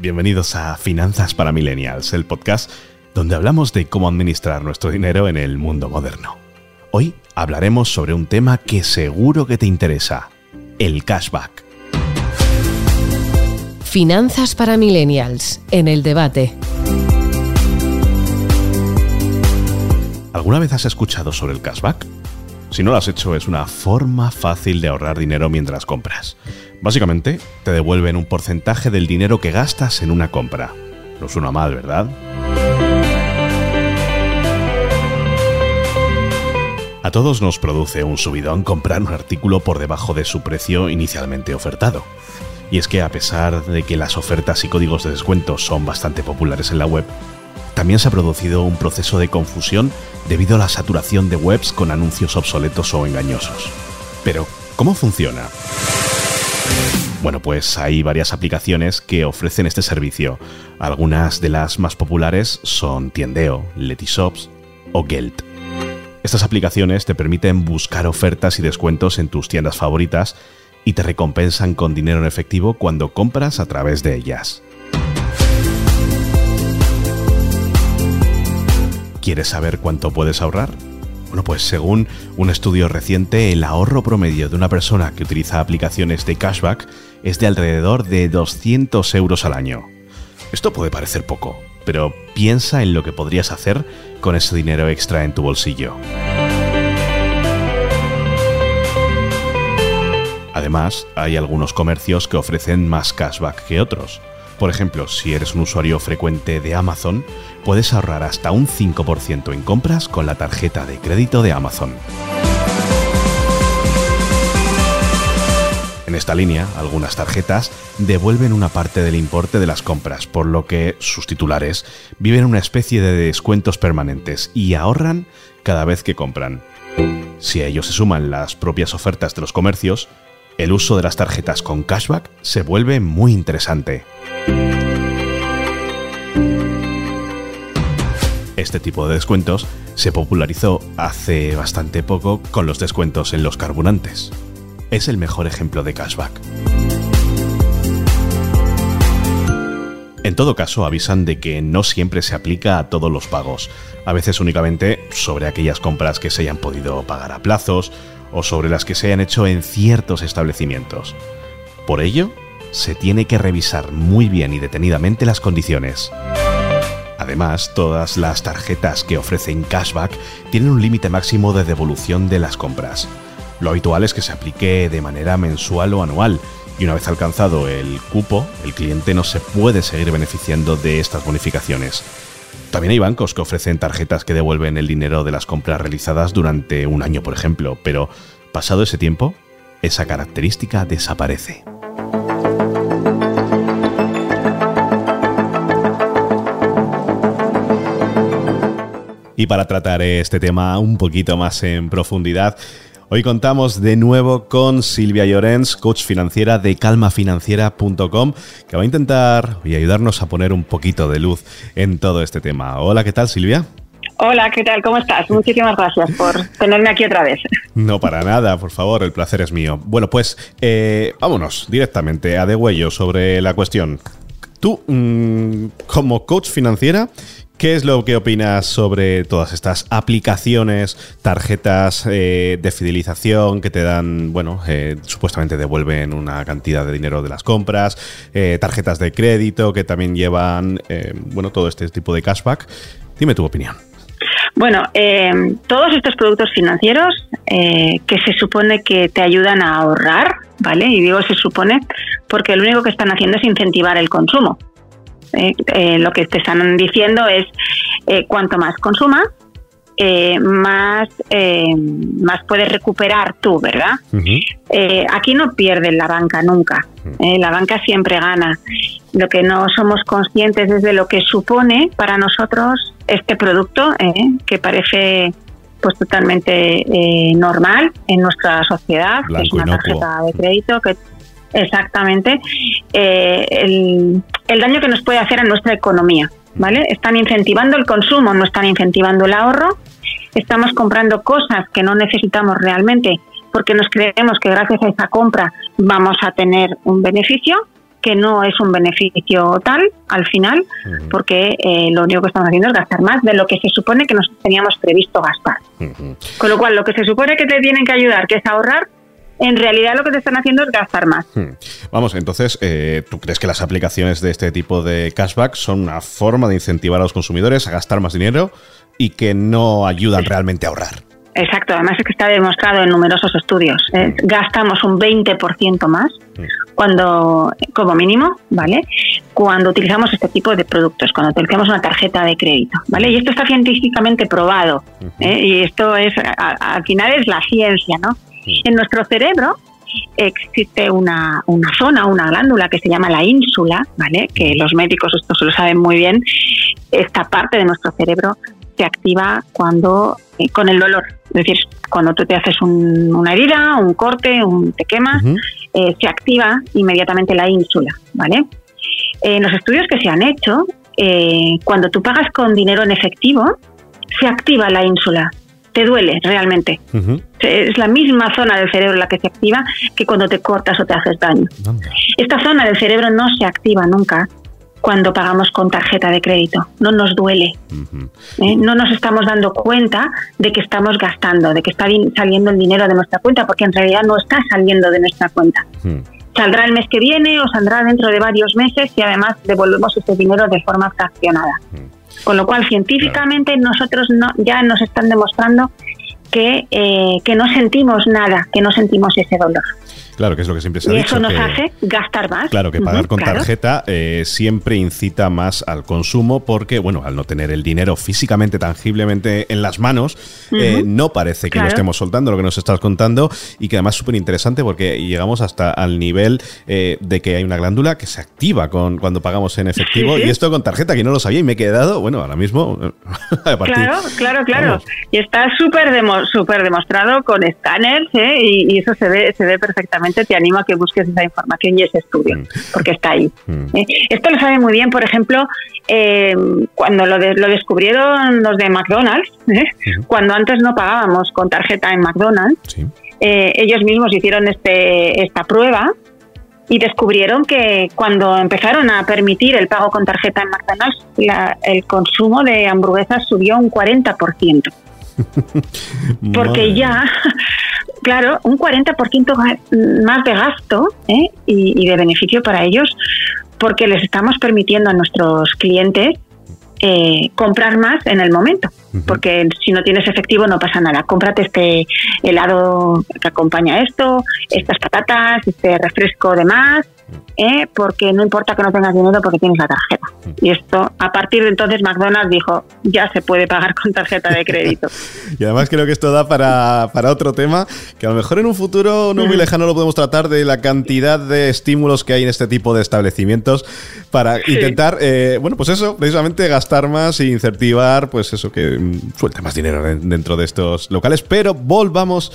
Bienvenidos a Finanzas para Millennials, el podcast donde hablamos de cómo administrar nuestro dinero en el mundo moderno. Hoy hablaremos sobre un tema que seguro que te interesa, el cashback. Finanzas para Millennials, en el debate. ¿Alguna vez has escuchado sobre el cashback? Si no lo has hecho, es una forma fácil de ahorrar dinero mientras compras. Básicamente, te devuelven un porcentaje del dinero que gastas en una compra. No suena mal, ¿verdad? A todos nos produce un subidón comprar un artículo por debajo de su precio inicialmente ofertado. Y es que a pesar de que las ofertas y códigos de descuento son bastante populares en la web, también se ha producido un proceso de confusión debido a la saturación de webs con anuncios obsoletos o engañosos. Pero, ¿cómo funciona? Bueno, pues hay varias aplicaciones que ofrecen este servicio. Algunas de las más populares son Tiendeo, Letyshops o Geld. Estas aplicaciones te permiten buscar ofertas y descuentos en tus tiendas favoritas y te recompensan con dinero en efectivo cuando compras a través de ellas. ¿Quieres saber cuánto puedes ahorrar? Bueno, pues según un estudio reciente, el ahorro promedio de una persona que utiliza aplicaciones de cashback es de alrededor de 200 euros al año. Esto puede parecer poco, pero piensa en lo que podrías hacer con ese dinero extra en tu bolsillo. Además, hay algunos comercios que ofrecen más cashback que otros. Por ejemplo, si eres un usuario frecuente de Amazon, puedes ahorrar hasta un 5% en compras con la tarjeta de crédito de Amazon. En esta línea, algunas tarjetas devuelven una parte del importe de las compras, por lo que sus titulares viven una especie de descuentos permanentes y ahorran cada vez que compran. Si a ello se suman las propias ofertas de los comercios, el uso de las tarjetas con cashback se vuelve muy interesante. Este tipo de descuentos se popularizó hace bastante poco con los descuentos en los carburantes. Es el mejor ejemplo de cashback. En todo caso, avisan de que no siempre se aplica a todos los pagos, a veces únicamente sobre aquellas compras que se hayan podido pagar a plazos o sobre las que se hayan hecho en ciertos establecimientos. Por ello, se tiene que revisar muy bien y detenidamente las condiciones. Además, todas las tarjetas que ofrecen cashback tienen un límite máximo de devolución de las compras. Lo habitual es que se aplique de manera mensual o anual, y una vez alcanzado el cupo, el cliente no se puede seguir beneficiando de estas bonificaciones. También hay bancos que ofrecen tarjetas que devuelven el dinero de las compras realizadas durante un año, por ejemplo, pero pasado ese tiempo, esa característica desaparece. Y para tratar este tema un poquito más en profundidad, Hoy contamos de nuevo con Silvia Llorens, coach financiera de calmafinanciera.com, que va a intentar y ayudarnos a poner un poquito de luz en todo este tema. Hola, ¿qué tal Silvia? Hola, ¿qué tal? ¿Cómo estás? Muchísimas gracias por tenerme aquí otra vez. No, para nada, por favor, el placer es mío. Bueno, pues eh, vámonos directamente a de huello sobre la cuestión. Tú, mm, como coach financiera, ¿Qué es lo que opinas sobre todas estas aplicaciones, tarjetas eh, de fidelización que te dan, bueno, eh, supuestamente devuelven una cantidad de dinero de las compras, eh, tarjetas de crédito que también llevan, bueno, todo este tipo de cashback? Dime tu opinión. Bueno, todos estos productos financieros que se supone que te ayudan a ahorrar, ¿vale? Y digo se supone porque lo único que están haciendo es incentivar el consumo. Eh, eh, lo que te están diciendo es eh, cuanto más consumas, más, más puedes recuperar tú, ¿verdad? aquí no pierde la banca nunca, la banca siempre gana. Lo que no somos conscientes es de lo que supone para nosotros este producto, que parece pues totalmente normal en nuestra sociedad, que es una tarjeta de crédito que Exactamente. Eh, el, daño que nos puede hacer a nuestra economía, ¿vale? Están incentivando el consumo, no están incentivando el ahorro. Estamos comprando cosas que no necesitamos realmente porque nos creemos que gracias a esa compra vamos a tener un beneficio que no es un beneficio tal al final, porque eh, lo único que estamos haciendo es gastar más de lo que se supone que nos teníamos previsto gastar. Con lo cual, lo que se supone que te tienen que ayudar, que es ahorrar, en realidad lo que te están haciendo es gastar más. Vamos, entonces, eh, ¿tú crees que las aplicaciones de este tipo de cashback son una forma de incentivar a los consumidores a gastar más dinero y que no ayudan realmente a ahorrar? Exacto, además es que está demostrado en numerosos estudios. Eh, gastamos un 20% más cuando, como mínimo, ¿vale? Cuando utilizamos este tipo de productos, cuando utilizamos una tarjeta de crédito, ¿vale? Y esto está científicamente probado. ¿eh? Y esto es, al final es la ciencia, ¿no? En nuestro cerebro existe una, una zona, una glándula que se llama la ínsula, ¿vale? Que los médicos esto se lo saben muy bien. Esta parte de nuestro cerebro se activa cuando eh, con el dolor. Es decir, cuando tú te haces una herida, un corte, un, te quemas, eh, se activa inmediatamente la ínsula, ¿vale? En los estudios que se han hecho, eh, cuando tú pagas con dinero en efectivo, se activa la ínsula. Te duele realmente. Es la misma zona del cerebro la que se activa que cuando te cortas o te haces daño. Esta zona del cerebro no se activa nunca cuando pagamos con tarjeta de crédito. No nos duele. ¿eh? No nos estamos dando cuenta de que estamos gastando, de que está saliendo el dinero de nuestra cuenta, porque en realidad no está saliendo de nuestra cuenta. Saldrá el mes que viene o saldrá dentro de varios meses y además devolvemos ese dinero de forma fraccionada. Con lo cual, científicamente, nosotros no, ya nos están demostrando que, eh, que no sentimos nada, que no sentimos ese dolor. Claro, que es lo que siempre se ha y dicho. eso nos hace gastar más. Claro, que pagar con tarjeta eh, siempre incita más al consumo porque, bueno, al no tener el dinero físicamente, tangiblemente en las manos, eh, no parece que lo estemos soltando, lo que nos estás contando, y que además es súper interesante porque llegamos hasta al nivel eh, de que hay una glándula que se activa con cuando pagamos en efectivo, y esto con tarjeta, que no lo sabía y me he quedado, bueno, ahora mismo... claro, claro, claro. Y está súper demostrado con escáneres y, y eso se ve, se ve perfectamente te animo a que busques esa información y ese estudio, mm. porque está ahí. Mm. ¿eh? Esto lo sabe muy bien, por ejemplo, eh, cuando lo, lo, descubrieron los de McDonald's, ¿eh? cuando antes no pagábamos con tarjeta en McDonald's, ellos mismos hicieron este, esta prueba y descubrieron que cuando empezaron a permitir el pago con tarjeta en McDonald's, el consumo de hamburguesas subió un 40%. Porque ya claro, un 40% más de gasto ¿eh? y, de beneficio para ellos, porque les estamos permitiendo a nuestros clientes eh, comprar más en el momento, porque si no tienes efectivo no pasa nada. Cómprate este helado que acompaña esto, estas patatas, este refresco de más, ¿eh? porque no importa que no tengas dinero porque tienes la tarjeta. Y esto, a partir de entonces, McDonald's dijo, ya se puede pagar con tarjeta de crédito. y además creo que esto da para, para, otro tema, que a lo mejor en un futuro no muy lejano lo podemos tratar de la cantidad de estímulos que hay en este tipo de establecimientos para intentar, eh, bueno, pues eso, precisamente gastar más e incentivar, pues eso, que mm, suelte más dinero dentro de estos locales. Pero volvamos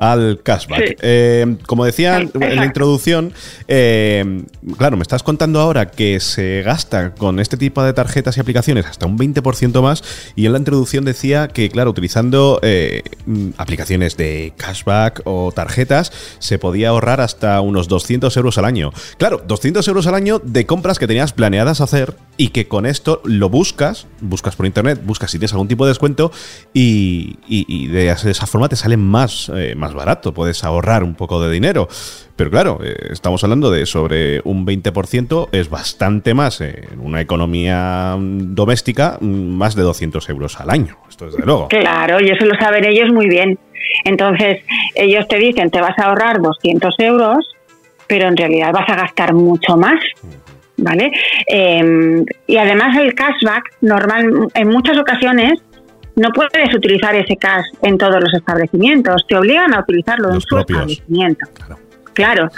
al cashback. Eh, como decía en la introducción, eh, claro, me estás contando ahora que se gasta con este tipo de tarjetas y aplicaciones hasta un 20% más y en la introducción decía que, claro, utilizando eh, aplicaciones de cashback o tarjetas se podía ahorrar hasta unos 200 euros al año. Claro, 200 euros al año de compras que tenías planeadas hacer y que con esto lo buscas, buscas por internet, buscas si tienes algún tipo de descuento y, de, esa forma te sale más, más barato, puedes ahorrar un poco de dinero. Pero claro, eh, estamos hablando de sobre un 20%, es bastante más en una economía mm, doméstica, mm, más de 200 euros al año. Esto desde luego. Claro, y eso lo saben ellos muy bien. Entonces, ellos te dicen, te vas a ahorrar 200 euros, pero en realidad vas a gastar mucho más. ¿Vale? Em, y además el cashback, normal, en muchas ocasiones, no puedes utilizar ese cash en todos los establecimientos, te obligan a utilizarlo en su establecimiento. Claro.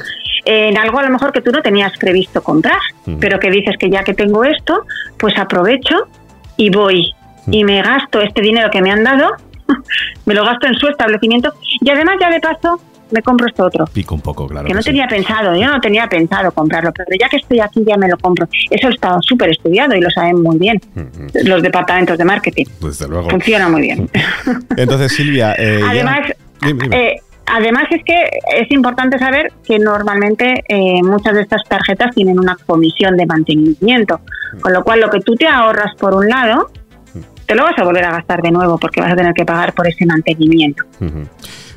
En algo a lo mejor que tú no tenías previsto comprar, pero que dices que ya que tengo esto, pues aprovecho y voy. Y me gasto este dinero que me han dado, me lo gasto en su establecimiento. Y además ya de paso me compro esto otro. Pico un poco, claro. Que, no tenía pensado, yo no tenía pensado comprarlo, pero ya que estoy aquí ya me lo compro. Eso está súper estudiado y lo saben muy bien los departamentos de marketing. Desde luego. Funciona muy bien. Entonces, Silvia... Eh, Además... Eh, Además es que es importante saber que normalmente eh, muchas de estas tarjetas tienen una comisión de mantenimiento, con lo cual lo que tú te ahorras por un lado, te lo vas a volver a gastar de nuevo porque vas a tener que pagar por ese mantenimiento.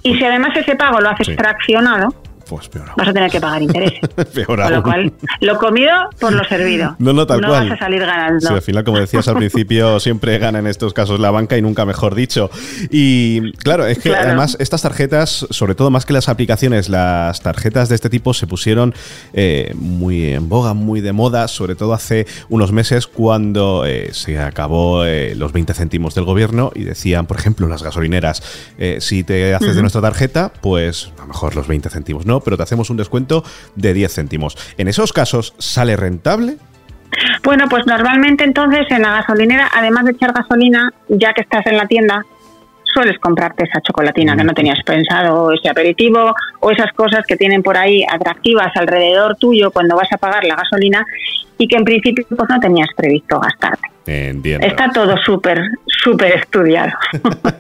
Y si además ese pago lo haces fraccionado, pues peor Vas a tener que pagar intereses. peor Con lo cual, lo comido por lo servido. No, no, tal no cual. vas a salir ganando. Sí, al final, como decías al principio, siempre gana en estos casos la banca y nunca mejor dicho. Y claro, es que además estas tarjetas, sobre todo más que las aplicaciones, las tarjetas de este tipo se pusieron eh, muy en boga, muy de moda, sobre todo hace unos meses cuando eh, se acabó eh, los 20 céntimos del gobierno y decían, por ejemplo, las gasolineras, si te haces de nuestra tarjeta, pues a lo mejor los 20 céntimos, ¿no? Pero te hacemos un descuento de 10 céntimos. ¿En esos casos sale rentable? Bueno, pues normalmente entonces en la gasolinera, además de echar gasolina, ya que estás en la tienda, sueles comprarte esa chocolatina que no tenías pensado, o ese aperitivo, o esas cosas que tienen por ahí atractivas alrededor tuyo cuando vas a pagar la gasolina y que en principio pues, no tenías previsto gastarte. Entiendo. Está todo súper, súper estudiado.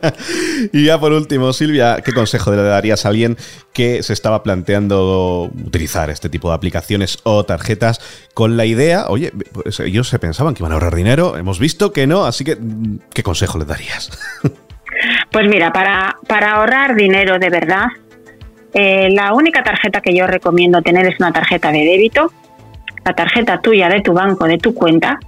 y ya por último, Silvia, ¿qué consejo le darías a alguien que se estaba planteando utilizar este tipo de aplicaciones o tarjetas con la idea, oye, pues ellos se pensaban que iban a ahorrar dinero, hemos visto que no, así que, ¿qué consejo le darías? pues mira, para, para ahorrar dinero de verdad, eh, la única tarjeta que yo recomiendo tener es una tarjeta de débito, la tarjeta tuya de tu banco, de tu cuenta,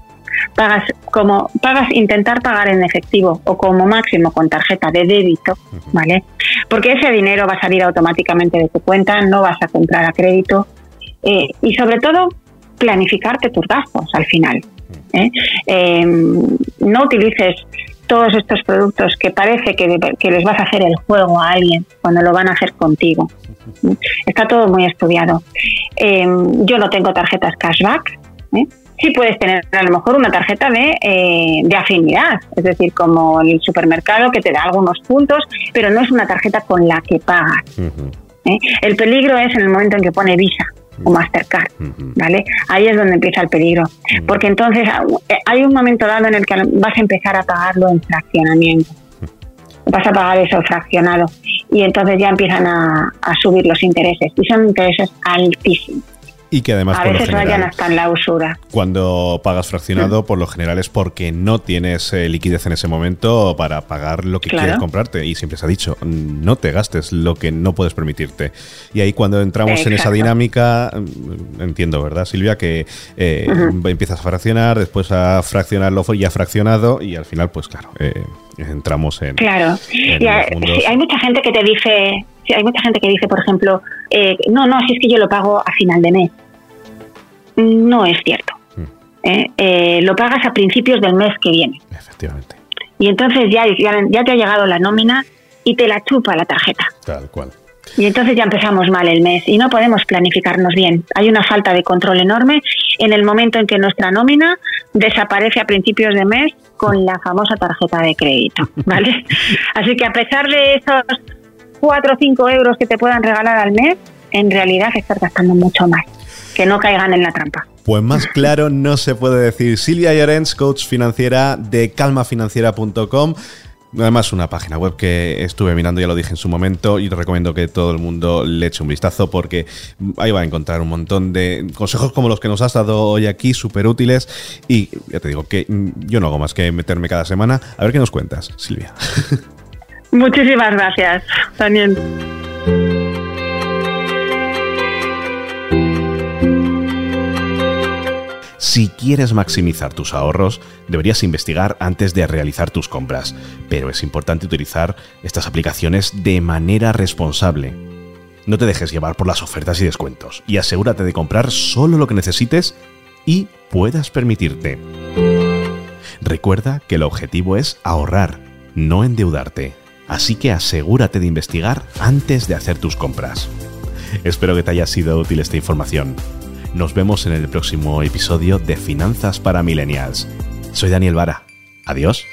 pagas como pagas intentar pagar en efectivo o como máximo con tarjeta de débito, ¿vale? Porque ese dinero va a salir automáticamente de tu cuenta, no vas a comprar a crédito eh, y sobre todo planificarte tus gastos al final. ¿eh? Em, no utilices todos estos productos que parece que, que, les vas a hacer el juego a alguien cuando lo van a hacer contigo. Está todo muy estudiado. Em, yo no tengo tarjetas cashback. ¿eh? sí puedes tener a lo mejor una tarjeta de, eh, de afinidad, es decir, como el supermercado que te da algunos puntos, pero no es una tarjeta con la que pagas. ¿eh? El peligro es en el momento en que pone Visa o Mastercard, ¿vale? Ahí es donde empieza el peligro, porque entonces ah, eh, hay un momento dado en el que vas a empezar a pagarlo en fraccionamiento. Vas a pagar eso fraccionado. Y entonces ya empiezan a, a subir los intereses. Y son intereses altísimos. Y que además, a por veces lo general, vayan hasta en la usura. Cuando pagas fraccionado, por lo general es porque no tienes eh, liquidez en ese momento para pagar lo que Claro. quieres comprarte. Y siempre se ha dicho, no te gastes lo que no puedes permitirte. Y ahí cuando entramos en esa dinámica, mm, entiendo, ¿verdad, Silvia? Que eh, empiezas a fraccionar, después a fraccionarlo ya fraccionado y al final, pues claro, eh, entramos en... Claro. en Y sí, hay mucha gente que te dice, sí, hay mucha gente que dice, por ejemplo, eh, no, no, si es que yo lo pago a final de mes. No es cierto. Mm. ¿eh? Eh, lo pagas a principios del mes que viene. Efectivamente, Y entonces ya, ya, ya te ha llegado la nómina y te la chupa la tarjeta. tal cual. Y entonces ya empezamos mal el mes y no podemos planificarnos bien. Hay una falta de control enorme en el momento en que nuestra nómina desaparece a principios de mes con la famosa tarjeta de crédito, ¿vale? Así que a pesar de esos 4 o 5 euros que te puedan regalar al mes, en realidad estás gastando mucho más. Que no caigan en la trampa. Pues más claro no se puede decir. Silvia Llorens, coach financiera de calmafinanciera.com. Además, una página web que estuve mirando, ya lo dije en su momento, y te recomiendo que todo el mundo le eche un vistazo porque ahí va a encontrar un montón de consejos como los que nos has dado hoy aquí, súper útiles. Y ya te digo que mm, yo no hago más que meterme cada semana. A ver qué nos cuentas, Silvia. Muchísimas gracias, Daniel. Si quieres maximizar tus ahorros, deberías investigar antes de realizar tus compras, pero es importante utilizar estas aplicaciones de manera responsable. No te dejes llevar por las ofertas y descuentos y asegúrate de comprar solo lo que necesites y puedas permitirte. Recuerda que el objetivo es ahorrar, no endeudarte, así que asegúrate de investigar antes de hacer tus compras. Espero que te haya sido útil esta información. Nos vemos en el próximo episodio de Finanzas para Millennials. Soy Daniel Vara. Adiós.